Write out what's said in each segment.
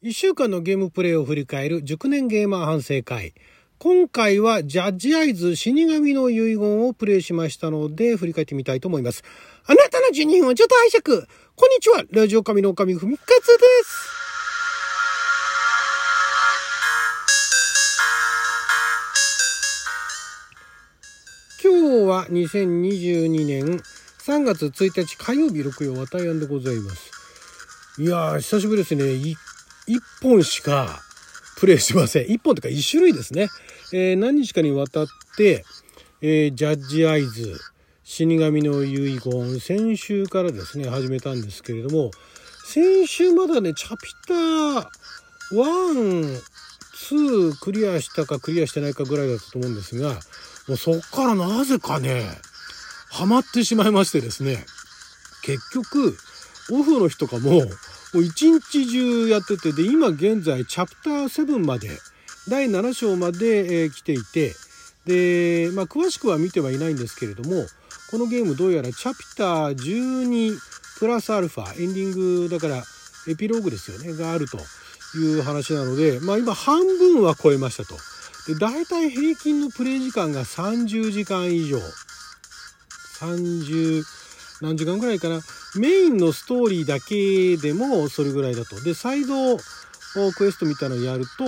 1週間のゲームプレイを振り返る熟年ゲーマー反省会。今回はジャッジアイズ死神の遺言をプレイしましたので振り返ってみたいと思います。あなたの12分をちょっと拝借こんにちはラジオ神の神ふみかつです今日は2022年3月1日火曜日6曜は大安でございます。いやー、久しぶりですね。1本しかプレイしません。1本というか1種類ですね。えー、何日かにわたって、えー、ジャッジアイズ、死神の遺言、先週からですね、始めたんですけれども、先週まだね、チャピター1、2クリアしたかクリアしてないかぐらいだったと思うんですが、もうそっからなぜかね、ハマってしまいましてですね、結局、オフの日とかも、もう一日中やってて、で、今現在チャプター7まで、第7章まで、えー、来ていて、で、まあ、詳しくは見てはいないんですけれども、このゲームどうやらチャプター12プラスアルファ、エンディングだからエピローグですよね、があるという話なので、まあ今半分は超えましたと。で、大体平均のプレイ時間が30時間以上。30、何時間ぐらいかな？メインのストーリーだけでもそれぐらいだと。で、サイドクエストみたいなのやると、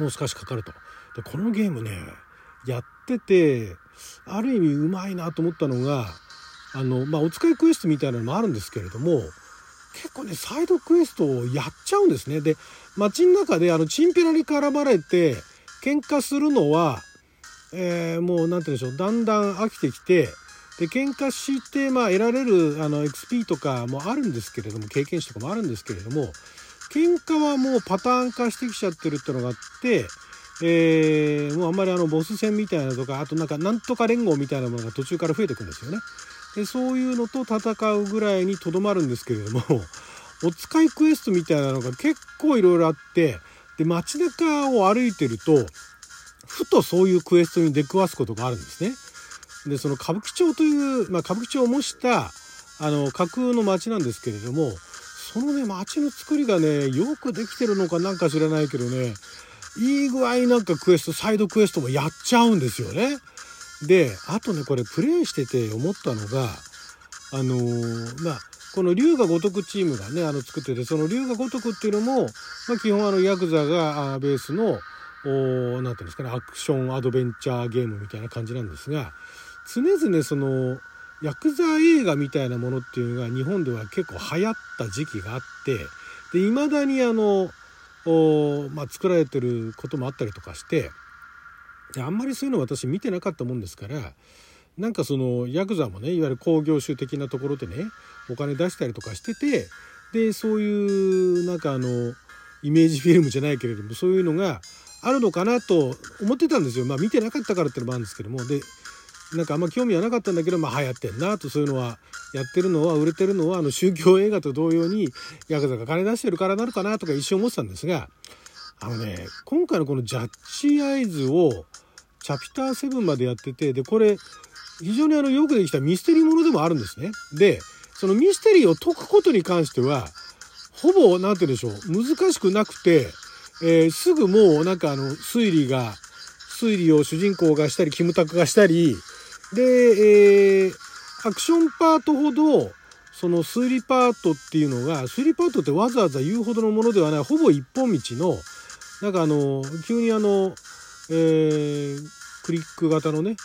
もう少しかかると。で、このゲームね、やってて、ある意味うまいなと思ったのが、あの、まあ、お使いクエストみたいなのもあるんですけれども、結構ね、サイドクエストをやっちゃうんですね。で、街の中であの、チンピラに絡まれて、喧嘩するのは、えー、もう、なんて言うんでしょう、だんだん飽きてきて、で喧嘩してまあ得られるあの XP とかもあるんですけれども経験値とかもあるんですけれども喧嘩はもうパターン化してきちゃってるってのがあって、えー、もうあんまりあのボス戦みたいなとかあとなんかなんとか連合みたいなものが途中から増えてくんですよね。でそういうのと戦うぐらいにとどまるんですけれども お使いクエストみたいなのが結構いろいろあってで街中を歩いてるとふとそういうクエストに出くわすことがあるんですね。でその歌舞伎町という、まあ、歌舞伎町を模したあの架空の街なんですけれどもそのね街の作りがねよくできてるのかなんか知らないけどねいい具合なんかクエストサイドクエストもやっちゃうんですよね。であとねこれプレイしてて思ったのがあのー、まあこの龍が如くチームがねあの作っててその龍が如くっていうのも、まあ、基本あのヤクザがベースの何て言うんですかねアクションアドベンチャーゲームみたいな感じなんですが常々そのヤクザ映画みたいなものっていうのが日本では結構流行った時期があってで未だにあのまあ、作られてることもあったりとかしてであんまりそういうの私見てなかったもんですからなんかそのヤクザもねいわゆる興行収的なところでねお金出したりとかしててでそういうなんかあのイメージフィルムじゃないけれどもそういうのがあるのかなと思ってたんですよ。まあ見てなかったからってのもあるんですけどもでなんかあんま興味はなかったんだけど、まあ流行ってんなとそういうのはやってるのは売れてるのはあの宗教映画と同様にヤクザが金出してるからなるかなとか一瞬思ってたんですがあのね今回のこのジャッジアイズをチャプター7までやっててでこれ非常にあのよくできたミステリーものでもあるんですね。でそのミステリーを解くことに関してはほぼ何て言うんでしょう難しくなくて、えー、すぐもうなんかあの推理が推理を主人公がしたりキムタクがしたりで、えー、アクションパートほど、その推理パートっていうのが、推理パートってわざわざ言うほどのものではない、ほぼ一本道の、なんかあの、急にあの、えー、クリック型のね、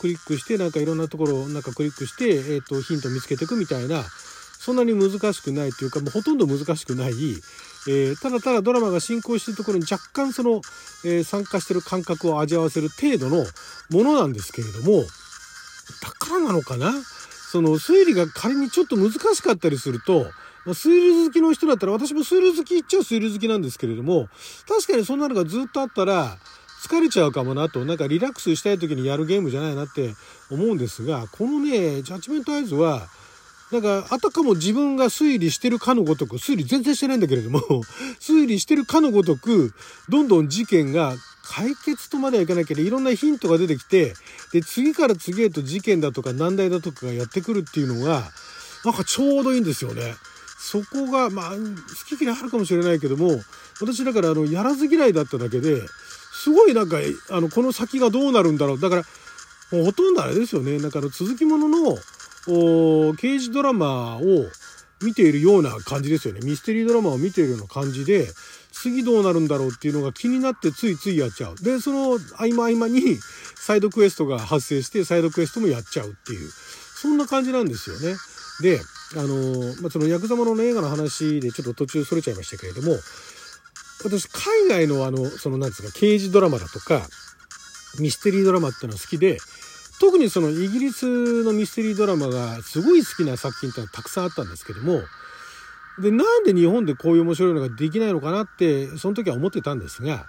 クリックして、なんかいろんなところをなんかクリックして、えっ、ー、と、ヒント見つけていくみたいな、そんなに難しくないというか、もうほとんど難しくない、えー、ただただドラマが進行しているところに若干その、えー、参加してる感覚を味わわせる程度のものなんですけれども、だからなのかな？その推理が仮にちょっと難しかったりすると、まあ、推理好きの人だったら、私も推理好きっちゃ推理好きなんですけれども、確かにそんなのがずっとあったら、疲れちゃうかもなと、なんかリラックスしたい時にやるゲームじゃないなって思うんですが、このね、ジャッジメントアイズは、なんか、あたかも自分が推理してるかのごとく、推理全然してないんだけれども、推理してるかのごとく、どんどん事件が解決とまではいかないけどい。ろんなヒントが出てきてで次から次へと事件だとか難題だとかがやってくるっていうのがなんかちょうどいいんですよね。そこがまあ好き嫌いあるかもしれないけども私だからあのやらず嫌いだっただけですごいなんかあのこの先がどうなるんだろう。だからもうほとんどあれですよね。なんかあの続きものの刑事ドラマを見ているような感じですよね。ミステリードラマを見ているような感じで次どうなるんだろうっていうのが気になってついついやっちゃう。でその合間合間にサイドクエストが発生してサイドクエストもやっちゃうっていう。そんな感じなんですよね。であのまあ、そのヤクザものの映画の話でちょっと途中それちゃいましたけれども私海外のあのそのなんですか刑事ドラマだとかミステリードラマっていうのは好きで特にそのイギリスのミステリードラマがすごい好きな作品ってのはたくさんあったんですけどもでなんで日本でこういう面白いのができないのかなってその時は思ってたんですが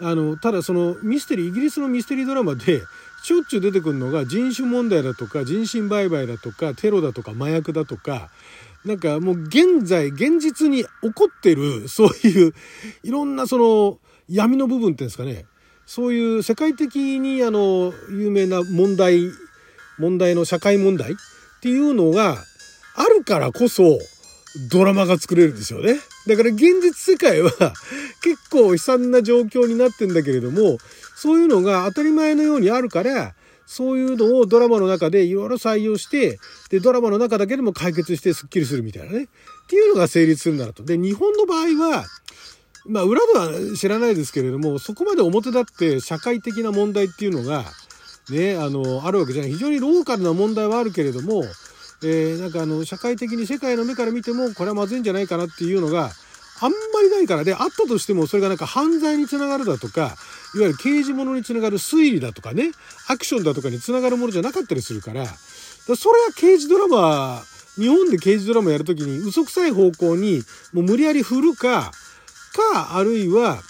あのただそのミステリーイギリスのミステリードラマでしょっちゅう出てくるのが人種問題だとか人身売買だとかテロだとか麻薬だとかなんかもう現在現実に起こってるそういういろんなその闇の部分っていうんですかね。そういう世界的にあの有名な問題問題の社会問題っていうのがあるからこそドラマが作れるんですよね。だから現実世界は 結構悲惨な状況になってんだけれども、そういうのが当たり前のようにあるから、そういうのをドラマの中でいろいろ採用して、で、ドラマの中だけでも解決してスッキリするみたいなね。っていうのが成立するんだなと。で、日本の場合は、まあ裏では知らないですけれども、そこまで表立って社会的な問題っていうのが、ね、あの、あるわけじゃない。非常にローカルな問題はあるけれども、えー、なんかあの社会的に世界の目から見てもこれはまずいんじゃないかなっていうのがあんまりないから。であったとしてもそれがなんか犯罪につながるだとかいわゆる刑事物につながる推理だとかねアクションだとかにつながるものじゃなかったりするから。それは刑事ドラマ日本で刑事ドラマやるときに嘘くさい方向にもう無理やり振るかかあるいは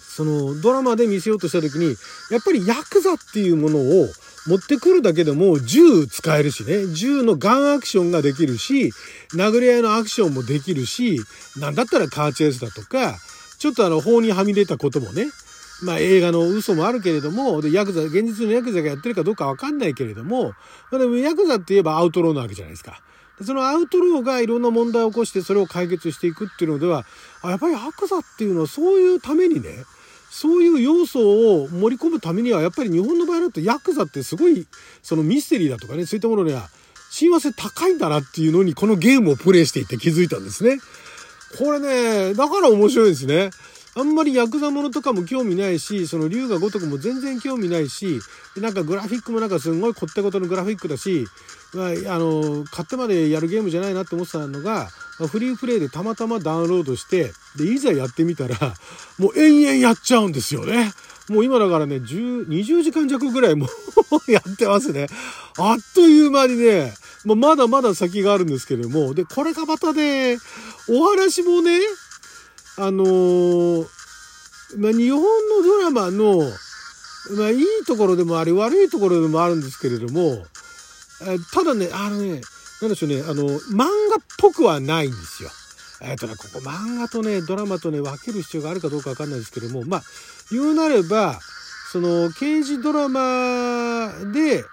そのドラマで見せようとした時にやっぱりヤクザっていうものを持ってくるだけでも銃使えるしね、銃のガンアクションができるし、殴り合いのアクションもできるし、なんだったらカーチェイスだとか、ちょっとあの法にはみ出たこともね、まあ映画の嘘もあるけれども、で、ヤクザ、現実のヤクザがやってるかどうかわかんないけれども、まあ、でもヤクザって言えばアウトローなわけじゃないですか。そのアウトローがいろんな問題を起こしてそれを解決していくっていうのでは、あやっぱりヤクザっていうのはそういうためにね、そういう要素を盛り込むためにはやっぱり日本の場合だとヤクザってすごいそのミステリーだとかねそういったものには親和性高いんだなっていうのにこのゲームをプレイしていて気づいたんですね。これねだから面白いですね。あんまりヤクザものとかも興味ないし、その竜が如くも全然興味ないし、なんかグラフィックもなんかすごいこってことのグラフィックだし、まあ、あの、買ってまでやるゲームじゃないなって思ってたのが、フリープレイでたまたまダウンロードして、で、いざやってみたら、もう延々やっちゃうんですよね。もう今だからね、10、20時間弱ぐらいもう やってますね。あっという間にね、まあ、まだまだ先があるんですけれども、で、これがまたね、お話もね、あのー、まあ、日本のドラマの、まあ、いいところでもあり、悪いところでもあるんですけれども、ただね、あのね、なんでしょうね、あの、漫画っぽくはないんですよ。えっ、ー、とね、ここ漫画とね、ドラマとね、分ける必要があるかどうかわかんないですけども、まあ、言うなれば、その、刑事ドラマで、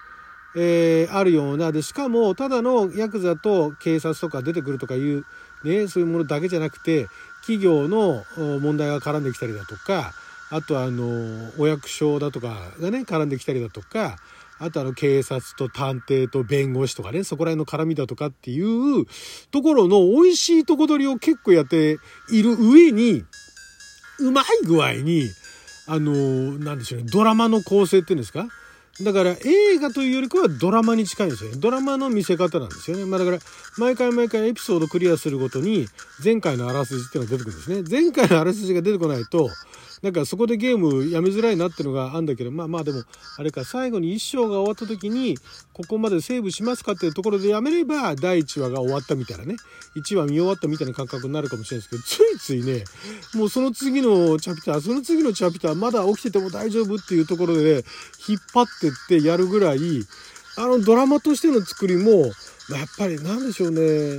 えー、あるような、で、しかも、ただのヤクザと警察とか出てくるとかいう、ね、そういうものだけじゃなくて、企業の問題が絡んできたりだとか、あとは、あの、お役所だとかがね、絡んできたりだとか、あとあの警察と探偵と弁護士とかね、そこら辺の絡みだとかっていうところの美味しいとこ取りを結構やっている上に、うまい具合に、あの、なんでしょうね、ドラマの構成っていうんですか？だから映画というよりかはドラマに近いんですよね。ドラマの見せ方なんですよね。まあだから毎回毎回エピソードクリアするごとに前回のあらすじっていうのが出てくるんですね。前回のあらすじが出てこないとなんかそこでゲームやめづらいなってのがあるんだけど、まあまあでも、あれか、最後に1章が終わった時に、ここまでセーブしますかっていうところでやめれば、第1話が終わったみたいなね、1話見終わったみたいな感覚になるかもしれないですけど、ついついね、もうその次のチャプター、その次のチャプター、まだ起きてても大丈夫っていうところで、ね、引っ張ってってやるぐらい、あのドラマとしての作りも、やっぱりなんでしょうね、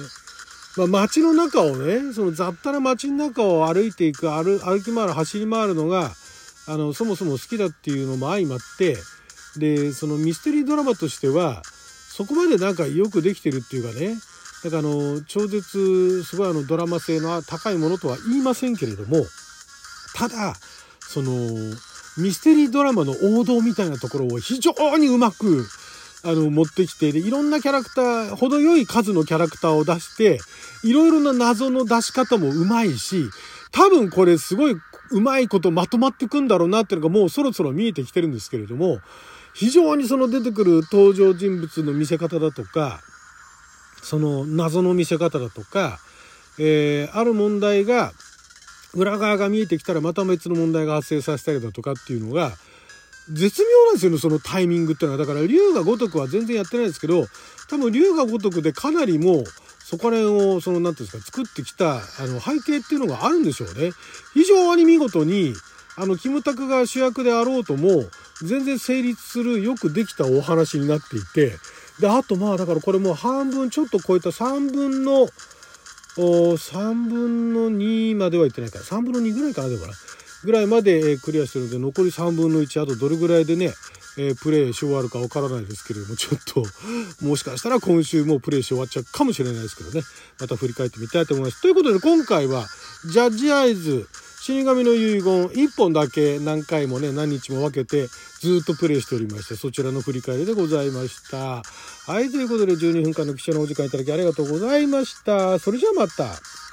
まあ、街の中をね、その雑多な街の中を歩いていく、歩き回る、走り回るのが、あの、そもそも好きだっていうのも相まって、で、そのミステリードラマとしては、そこまでなんかよくできてるっていうかね、だからあの超絶すごいあのドラマ性の高いものとは言いませんけれどもただそのミステリードラマの王道みたいなところを非常にうまくあの持ってきてでいろんなキャラクター程よい数のキャラクターを出していろいろな謎の出し方もうまいし多分これすごいうまいことまとまってくんだろうなっていうのがもうそろそろ見えてきてるんですけれども非常にその出てくる登場人物の見せ方だとかその謎の見せ方だとか、えー、ある問題が裏側が見えてきたらまた別の問題が発生させたりだとかっていうのが絶妙なんですよねそのタイミングっていうのは。だから龍が如くは全然やってないですけど多分龍が如くでかなりもうそこら辺をその何ていうんですか作ってきたあの背景っていうのがあるんでしょうね。非常に見事にあのキムタクが主役であろうとも全然成立するよくできたお話になっていて。であとまあだからこれもう半分ちょっと超えた3分の3分の2まではいってないか。ら3分の2ぐらいかなでもな。ぐらいまで、えクリアしてるので残り3分の1あとどれぐらいでね、えー、プレイし終わるかわからないですけれどもちょっともしかしたら今週もプレイし終わっちゃうかもしれないですけどね。また振り返ってみたいと思います。ということで今回はジャッジアイズ死神の遺言1本だけ何回もね何日も分けてずっとプレイしておりましてそちらの振り返りでございました。はいということで12分間の記者のお時間いただきありがとうございました。それじゃあまた。